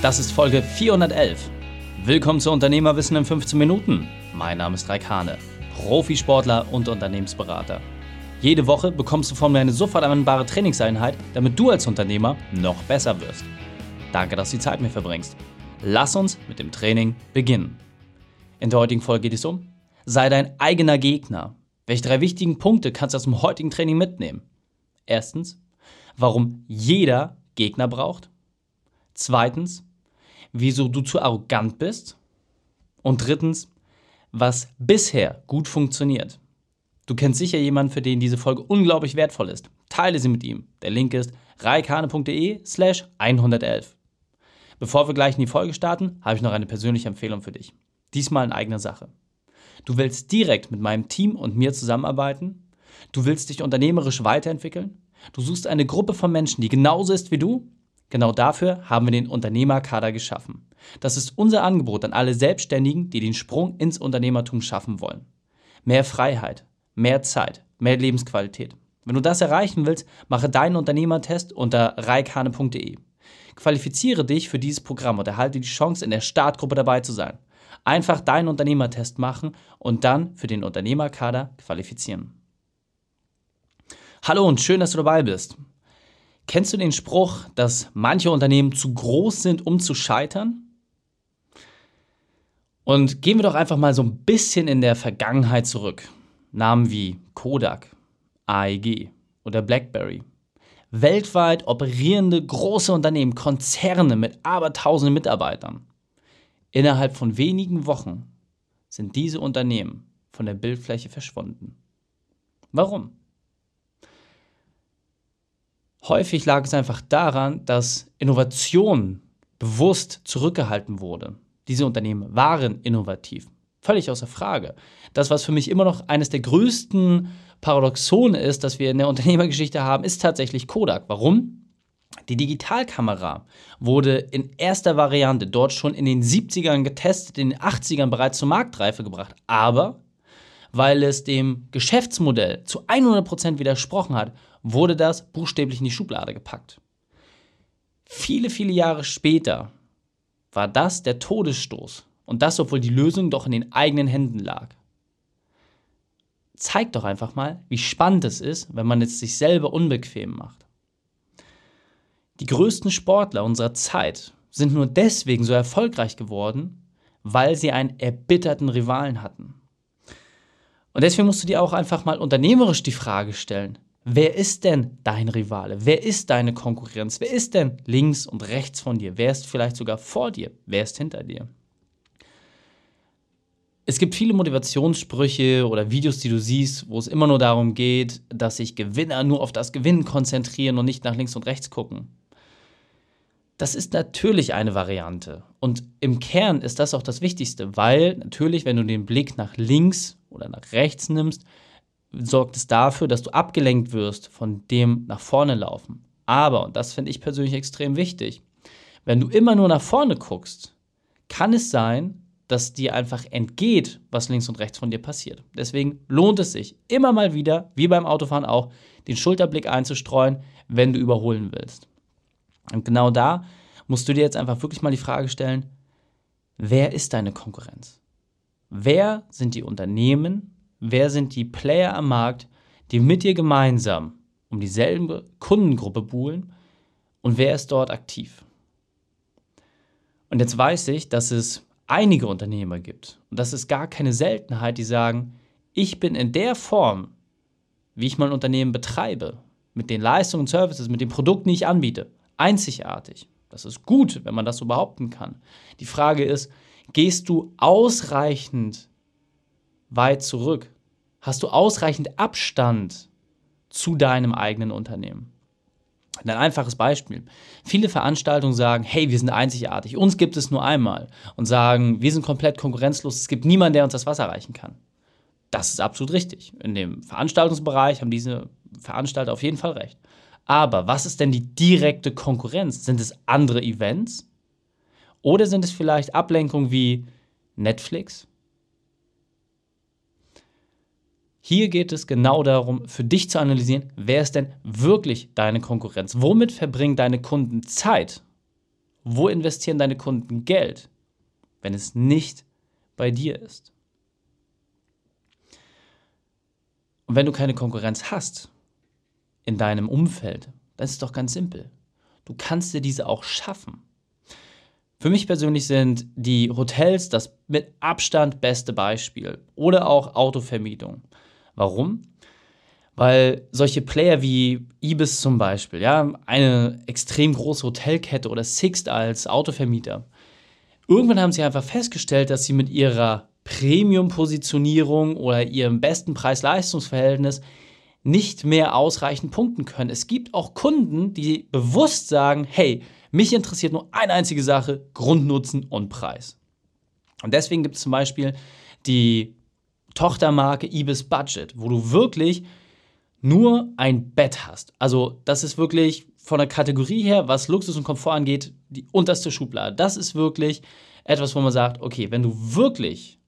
Das ist Folge 411. Willkommen zu Unternehmerwissen in 15 Minuten. Mein Name ist Raik Hane, Profisportler und Unternehmensberater. Jede Woche bekommst du von mir eine sofort anwendbare Trainingseinheit, damit du als Unternehmer noch besser wirst. Danke, dass du die Zeit mir verbringst. Lass uns mit dem Training beginnen. In der heutigen Folge geht es um Sei dein eigener Gegner. Welche drei wichtigen Punkte kannst du aus dem heutigen Training mitnehmen? Erstens, warum jeder Gegner braucht. Zweitens, wieso du zu arrogant bist. Und drittens, was bisher gut funktioniert. Du kennst sicher jemanden, für den diese Folge unglaublich wertvoll ist. Teile sie mit ihm. Der Link ist reikane.de slash 111. Bevor wir gleich in die Folge starten, habe ich noch eine persönliche Empfehlung für dich. Diesmal in eigener Sache. Du willst direkt mit meinem Team und mir zusammenarbeiten? Du willst dich unternehmerisch weiterentwickeln? Du suchst eine Gruppe von Menschen, die genauso ist wie du? Genau dafür haben wir den Unternehmerkader geschaffen. Das ist unser Angebot an alle Selbstständigen, die den Sprung ins Unternehmertum schaffen wollen. Mehr Freiheit, mehr Zeit, mehr Lebensqualität. Wenn du das erreichen willst, mache deinen Unternehmertest unter reikane.de. Qualifiziere dich für dieses Programm und erhalte die Chance, in der Startgruppe dabei zu sein. Einfach deinen Unternehmertest machen und dann für den Unternehmerkader qualifizieren. Hallo und schön, dass du dabei bist. Kennst du den Spruch, dass manche Unternehmen zu groß sind, um zu scheitern? Und gehen wir doch einfach mal so ein bisschen in der Vergangenheit zurück. Namen wie Kodak, AEG oder BlackBerry. Weltweit operierende große Unternehmen, Konzerne mit abertausenden Mitarbeitern. Innerhalb von wenigen Wochen sind diese Unternehmen von der Bildfläche verschwunden. Warum? Häufig lag es einfach daran, dass Innovation bewusst zurückgehalten wurde. Diese Unternehmen waren innovativ. Völlig außer Frage. Das, was für mich immer noch eines der größten Paradoxone ist, das wir in der Unternehmergeschichte haben, ist tatsächlich Kodak. Warum? Die Digitalkamera wurde in erster Variante dort schon in den 70ern getestet, in den 80ern bereits zur Marktreife gebracht. Aber weil es dem Geschäftsmodell zu 100% widersprochen hat, wurde das buchstäblich in die Schublade gepackt. Viele, viele Jahre später war das der Todesstoß. Und das, obwohl die Lösung doch in den eigenen Händen lag. Zeigt doch einfach mal, wie spannend es ist, wenn man es sich selber unbequem macht. Die größten Sportler unserer Zeit sind nur deswegen so erfolgreich geworden, weil sie einen erbitterten Rivalen hatten. Und deswegen musst du dir auch einfach mal unternehmerisch die Frage stellen, wer ist denn dein Rivale? Wer ist deine Konkurrenz? Wer ist denn links und rechts von dir? Wer ist vielleicht sogar vor dir? Wer ist hinter dir? Es gibt viele Motivationssprüche oder Videos, die du siehst, wo es immer nur darum geht, dass sich Gewinner nur auf das Gewinnen konzentrieren und nicht nach links und rechts gucken. Das ist natürlich eine Variante. Und im Kern ist das auch das Wichtigste, weil natürlich, wenn du den Blick nach links oder nach rechts nimmst, sorgt es dafür, dass du abgelenkt wirst von dem nach vorne laufen. Aber, und das finde ich persönlich extrem wichtig, wenn du immer nur nach vorne guckst, kann es sein, dass dir einfach entgeht, was links und rechts von dir passiert. Deswegen lohnt es sich immer mal wieder, wie beim Autofahren auch, den Schulterblick einzustreuen, wenn du überholen willst. Und genau da musst du dir jetzt einfach wirklich mal die Frage stellen, wer ist deine Konkurrenz? Wer sind die Unternehmen, wer sind die Player am Markt, die mit dir gemeinsam um dieselbe Kundengruppe buhlen und wer ist dort aktiv? Und jetzt weiß ich, dass es einige Unternehmer gibt, und das ist gar keine Seltenheit, die sagen, ich bin in der Form, wie ich mein Unternehmen betreibe, mit den Leistungen und Services, mit den Produkten, die ich anbiete, einzigartig. Das ist gut, wenn man das so behaupten kann. Die Frage ist, gehst du ausreichend weit zurück? Hast du ausreichend Abstand zu deinem eigenen Unternehmen? Ein einfaches Beispiel. Viele Veranstaltungen sagen, hey, wir sind einzigartig, uns gibt es nur einmal. Und sagen, wir sind komplett konkurrenzlos, es gibt niemanden, der uns das Wasser reichen kann. Das ist absolut richtig. In dem Veranstaltungsbereich haben diese Veranstalter auf jeden Fall recht. Aber was ist denn die direkte Konkurrenz? Sind es andere Events? Oder sind es vielleicht Ablenkungen wie Netflix? Hier geht es genau darum, für dich zu analysieren, wer ist denn wirklich deine Konkurrenz? Womit verbringen deine Kunden Zeit? wo investieren deine Kunden Geld, wenn es nicht bei dir ist? Und wenn du keine Konkurrenz hast in deinem Umfeld, dann ist es doch ganz simpel. Du kannst dir diese auch schaffen. Für mich persönlich sind die Hotels das mit Abstand beste Beispiel oder auch Autovermietung. Warum? Weil solche Player wie Ibis zum Beispiel, ja, eine extrem große Hotelkette oder Sixt als Autovermieter, irgendwann haben sie einfach festgestellt, dass sie mit ihrer Premium-Positionierung oder ihrem besten Preis-Leistungs-Verhältnis nicht mehr ausreichend punkten können. Es gibt auch Kunden, die bewusst sagen, hey, mich interessiert nur eine einzige Sache, Grundnutzen und Preis. Und deswegen gibt es zum Beispiel die Tochtermarke Ibis Budget, wo du wirklich nur ein Bett hast. Also das ist wirklich von der Kategorie her, was Luxus und Komfort angeht, die unterste Schublade. Das ist wirklich etwas, wo man sagt, okay, wenn du wirklich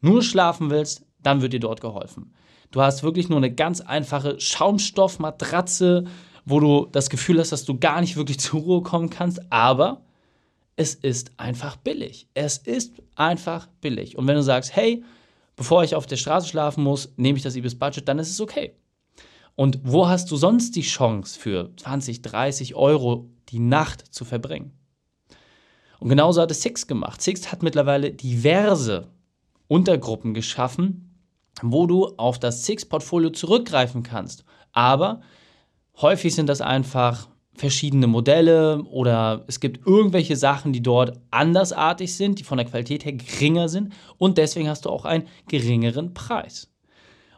nur schlafen willst, dann wird dir dort geholfen. Du hast wirklich nur eine ganz einfache Schaumstoffmatratze, wo du das Gefühl hast, dass du gar nicht wirklich zur Ruhe kommen kannst, aber es ist einfach billig. Es ist einfach billig. Und wenn du sagst, hey, bevor ich auf der Straße schlafen muss, nehme ich das Ibis Budget, dann ist es okay. Und wo hast du sonst die Chance für 20, 30 Euro die Nacht zu verbringen? Und genauso hat es Six gemacht. Six hat mittlerweile diverse Untergruppen geschaffen, wo du auf das Six-Portfolio zurückgreifen kannst. Aber häufig sind das einfach verschiedene Modelle oder es gibt irgendwelche Sachen, die dort andersartig sind, die von der Qualität her geringer sind und deswegen hast du auch einen geringeren Preis.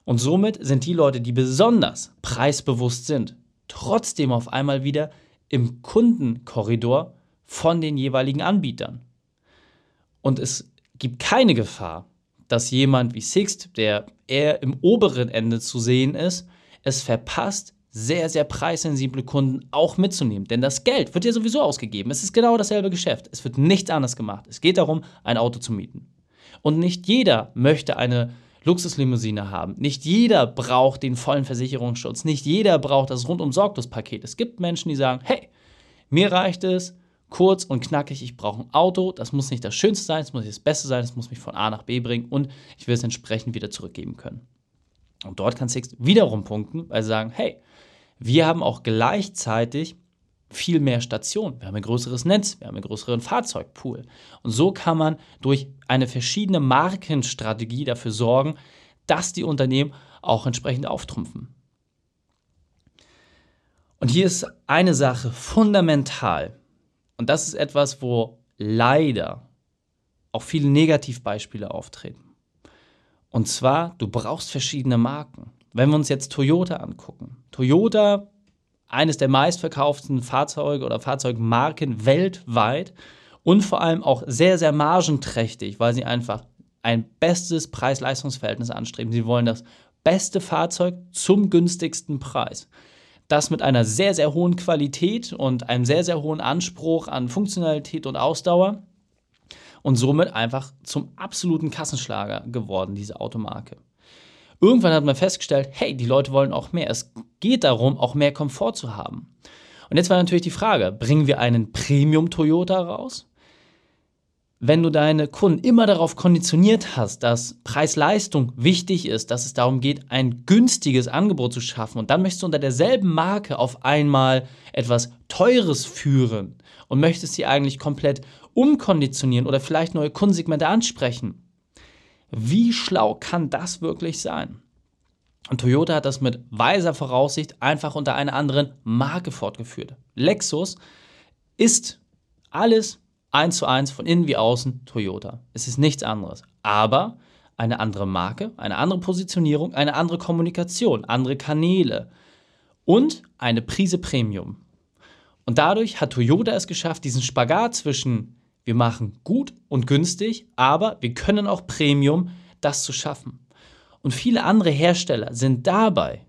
Und somit sind die Leute, die besonders preisbewusst sind, trotzdem auf einmal wieder im Kundenkorridor von den jeweiligen Anbietern. Und es gibt keine Gefahr, dass jemand wie Sixt, der eher im oberen Ende zu sehen ist, es verpasst, sehr, sehr preissensible Kunden auch mitzunehmen. Denn das Geld wird ja sowieso ausgegeben. Es ist genau dasselbe Geschäft. Es wird nichts anderes gemacht. Es geht darum, ein Auto zu mieten. Und nicht jeder möchte eine Luxuslimousine haben. Nicht jeder braucht den vollen Versicherungsschutz. Nicht jeder braucht das rundum Paket. Es gibt Menschen, die sagen, hey, mir reicht es, kurz und knackig, ich brauche ein Auto, das muss nicht das Schönste sein, es muss nicht das Beste sein, es muss mich von A nach B bringen und ich will es entsprechend wieder zurückgeben können. Und dort kann Six wiederum punkten, weil sie sagen, hey, wir haben auch gleichzeitig viel mehr Stationen. Wir haben ein größeres Netz, wir haben einen größeren Fahrzeugpool. Und so kann man durch eine verschiedene Markenstrategie dafür sorgen, dass die Unternehmen auch entsprechend auftrumpfen. Und hier ist eine Sache fundamental. Und das ist etwas, wo leider auch viele Negativbeispiele auftreten. Und zwar, du brauchst verschiedene Marken. Wenn wir uns jetzt Toyota angucken. Toyota eines der meistverkauften Fahrzeuge oder Fahrzeugmarken weltweit und vor allem auch sehr, sehr margenträchtig, weil sie einfach ein bestes Preis-Leistungs-Verhältnis anstreben. Sie wollen das beste Fahrzeug zum günstigsten Preis. Das mit einer sehr, sehr hohen Qualität und einem sehr, sehr hohen Anspruch an Funktionalität und Ausdauer und somit einfach zum absoluten Kassenschlager geworden, diese Automarke. Irgendwann hat man festgestellt, hey, die Leute wollen auch mehr. Es geht darum, auch mehr Komfort zu haben. Und jetzt war natürlich die Frage, bringen wir einen Premium Toyota raus? Wenn du deine Kunden immer darauf konditioniert hast, dass Preis-Leistung wichtig ist, dass es darum geht, ein günstiges Angebot zu schaffen und dann möchtest du unter derselben Marke auf einmal etwas Teures führen und möchtest sie eigentlich komplett umkonditionieren oder vielleicht neue Kundensegmente ansprechen, wie schlau kann das wirklich sein? Und Toyota hat das mit weiser Voraussicht einfach unter einer anderen Marke fortgeführt. Lexus ist alles eins zu eins von innen wie außen Toyota. Es ist nichts anderes. Aber eine andere Marke, eine andere Positionierung, eine andere Kommunikation, andere Kanäle und eine Prise Premium. Und dadurch hat Toyota es geschafft, diesen Spagat zwischen wir machen gut und günstig, aber wir können auch Premium, das zu schaffen. Und viele andere Hersteller sind dabei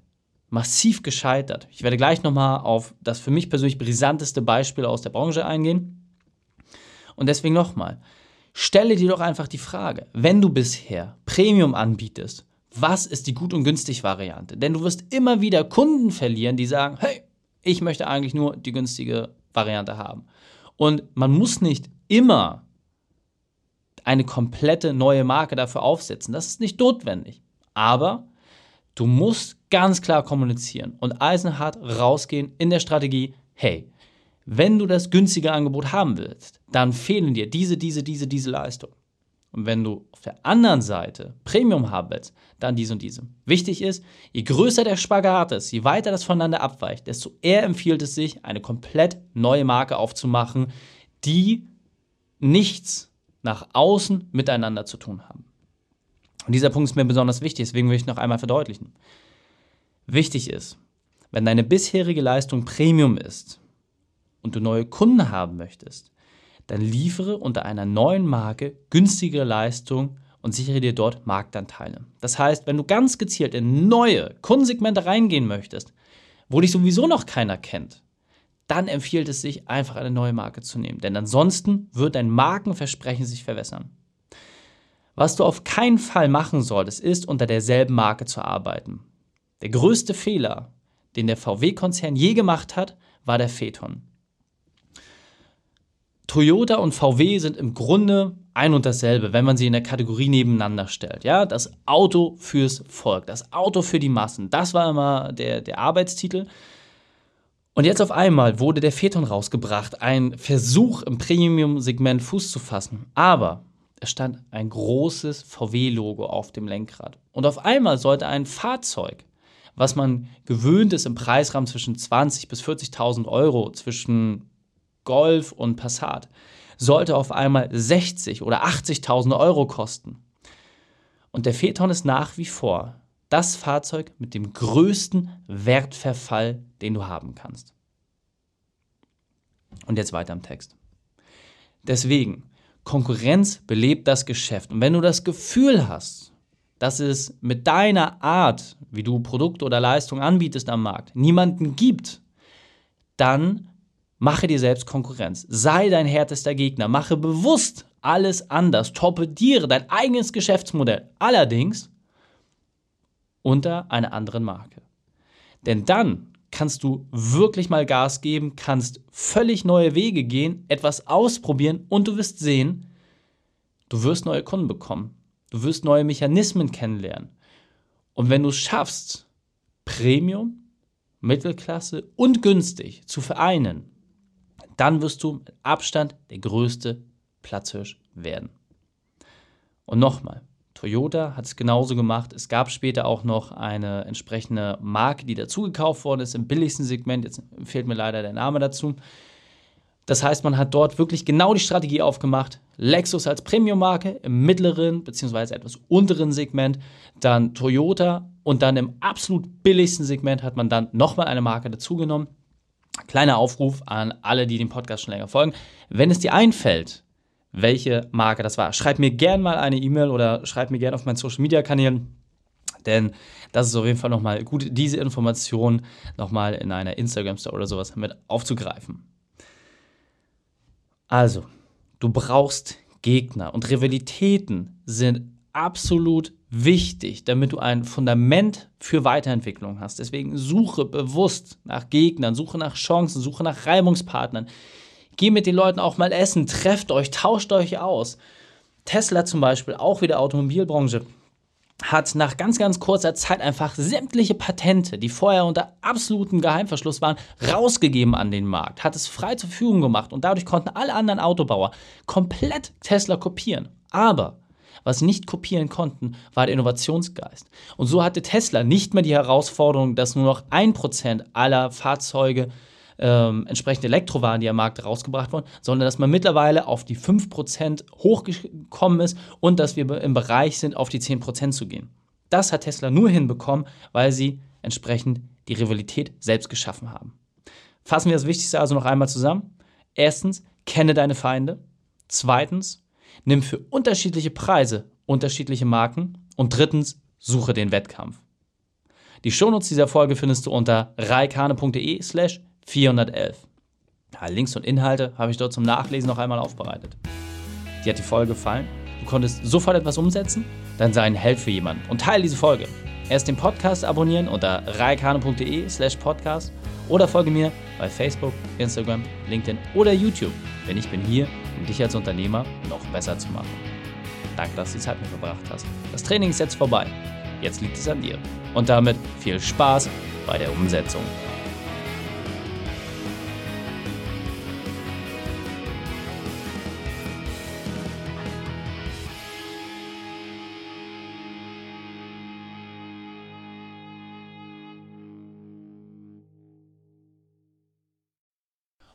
massiv gescheitert. Ich werde gleich nochmal auf das für mich persönlich brisanteste Beispiel aus der Branche eingehen. Und deswegen nochmal, stelle dir doch einfach die Frage, wenn du bisher Premium anbietest, was ist die gut und günstig Variante? Denn du wirst immer wieder Kunden verlieren, die sagen, hey, ich möchte eigentlich nur die günstige Variante haben. Und man muss nicht immer eine komplette neue Marke dafür aufsetzen. Das ist nicht notwendig. Aber du musst ganz klar kommunizieren und eisenhart rausgehen in der Strategie, hey, wenn du das günstige Angebot haben willst, dann fehlen dir diese, diese, diese, diese Leistung. Und wenn du auf der anderen Seite Premium haben willst, dann diese und diese. Wichtig ist, je größer der Spagat ist, je weiter das voneinander abweicht, desto eher empfiehlt es sich, eine komplett neue Marke aufzumachen, die nichts nach außen miteinander zu tun haben. Und dieser Punkt ist mir besonders wichtig, deswegen will ich noch einmal verdeutlichen. Wichtig ist, wenn deine bisherige Leistung Premium ist und du neue Kunden haben möchtest, dann liefere unter einer neuen Marke günstigere Leistung und sichere dir dort Marktanteile. Das heißt, wenn du ganz gezielt in neue Kundensegmente reingehen möchtest, wo dich sowieso noch keiner kennt, dann empfiehlt es sich, einfach eine neue Marke zu nehmen. Denn ansonsten wird dein Markenversprechen sich verwässern. Was du auf keinen Fall machen solltest, ist, unter derselben Marke zu arbeiten. Der größte Fehler, den der VW-Konzern je gemacht hat, war der Phaeton. Toyota und VW sind im Grunde ein und dasselbe, wenn man sie in der Kategorie nebeneinander stellt. Ja, das Auto fürs Volk, das Auto für die Massen, das war immer der, der Arbeitstitel. Und jetzt auf einmal wurde der Phaeton rausgebracht, ein Versuch im Premium-Segment Fuß zu fassen. Aber es stand ein großes VW-Logo auf dem Lenkrad. Und auf einmal sollte ein Fahrzeug, was man gewöhnt ist im Preisrahmen zwischen 20.000 bis 40.000 Euro, zwischen Golf und Passat, sollte auf einmal 60 oder 80.000 Euro kosten. Und der Phaeton ist nach wie vor das Fahrzeug mit dem größten Wertverfall, den du haben kannst. Und jetzt weiter im Text. Deswegen, Konkurrenz belebt das Geschäft. Und wenn du das Gefühl hast, dass es mit deiner Art, wie du Produkte oder Leistungen anbietest am Markt, niemanden gibt, dann mache dir selbst Konkurrenz. Sei dein härtester Gegner. Mache bewusst alles anders. Torpediere dein eigenes Geschäftsmodell. Allerdings unter einer anderen Marke. Denn dann kannst du wirklich mal Gas geben, kannst völlig neue Wege gehen, etwas ausprobieren und du wirst sehen, du wirst neue Kunden bekommen. Du wirst neue Mechanismen kennenlernen. Und wenn du es schaffst, Premium, Mittelklasse und günstig zu vereinen, dann wirst du mit Abstand der größte Platzhirsch werden. Und nochmal, Toyota hat es genauso gemacht. Es gab später auch noch eine entsprechende Marke, die dazugekauft worden ist im billigsten Segment. Jetzt fehlt mir leider der Name dazu. Das heißt, man hat dort wirklich genau die Strategie aufgemacht. Lexus als Premium-Marke im mittleren bzw. etwas unteren Segment, dann Toyota und dann im absolut billigsten Segment hat man dann nochmal eine Marke dazugenommen. Kleiner Aufruf an alle, die dem Podcast schon länger folgen. Wenn es dir einfällt, welche Marke das war. Schreib mir gerne mal eine E-Mail oder schreib mir gerne auf meinen Social Media Kanälen, denn das ist auf jeden Fall nochmal gut, diese Information nochmal in einer Instagram Story oder sowas mit aufzugreifen. Also, du brauchst Gegner und Rivalitäten sind absolut wichtig, damit du ein Fundament für Weiterentwicklung hast. Deswegen suche bewusst nach Gegnern, suche nach Chancen, suche nach Reibungspartnern. Geh mit den Leuten auch mal essen, trefft euch, tauscht euch aus. Tesla zum Beispiel, auch wieder Automobilbranche, hat nach ganz, ganz kurzer Zeit einfach sämtliche Patente, die vorher unter absolutem Geheimverschluss waren, rausgegeben an den Markt, hat es frei zur Verfügung gemacht und dadurch konnten alle anderen Autobauer komplett Tesla kopieren. Aber was sie nicht kopieren konnten, war der Innovationsgeist. Und so hatte Tesla nicht mehr die Herausforderung, dass nur noch ein Prozent aller Fahrzeuge ähm, entsprechende Elektrowaren, die am Markt rausgebracht wurden, sondern dass man mittlerweile auf die 5% hochgekommen ist und dass wir im Bereich sind, auf die 10% zu gehen. Das hat Tesla nur hinbekommen, weil sie entsprechend die Rivalität selbst geschaffen haben. Fassen wir das Wichtigste also noch einmal zusammen. Erstens, kenne deine Feinde. Zweitens, nimm für unterschiedliche Preise unterschiedliche Marken. Und drittens, suche den Wettkampf. Die Shownotes dieser Folge findest du unter reikane.de slash 411. Ja, Links und Inhalte habe ich dort zum Nachlesen noch einmal aufbereitet. Dir hat die Folge gefallen? Du konntest sofort etwas umsetzen? Dann sei ein Held für jemanden und teile diese Folge. Erst den Podcast abonnieren unter reikane.de slash podcast Oder folge mir bei Facebook, Instagram, LinkedIn oder YouTube, denn ich bin hier, um dich als Unternehmer noch besser zu machen. Danke, dass du die Zeit mit verbracht hast. Das Training ist jetzt vorbei. Jetzt liegt es an dir. Und damit viel Spaß bei der Umsetzung.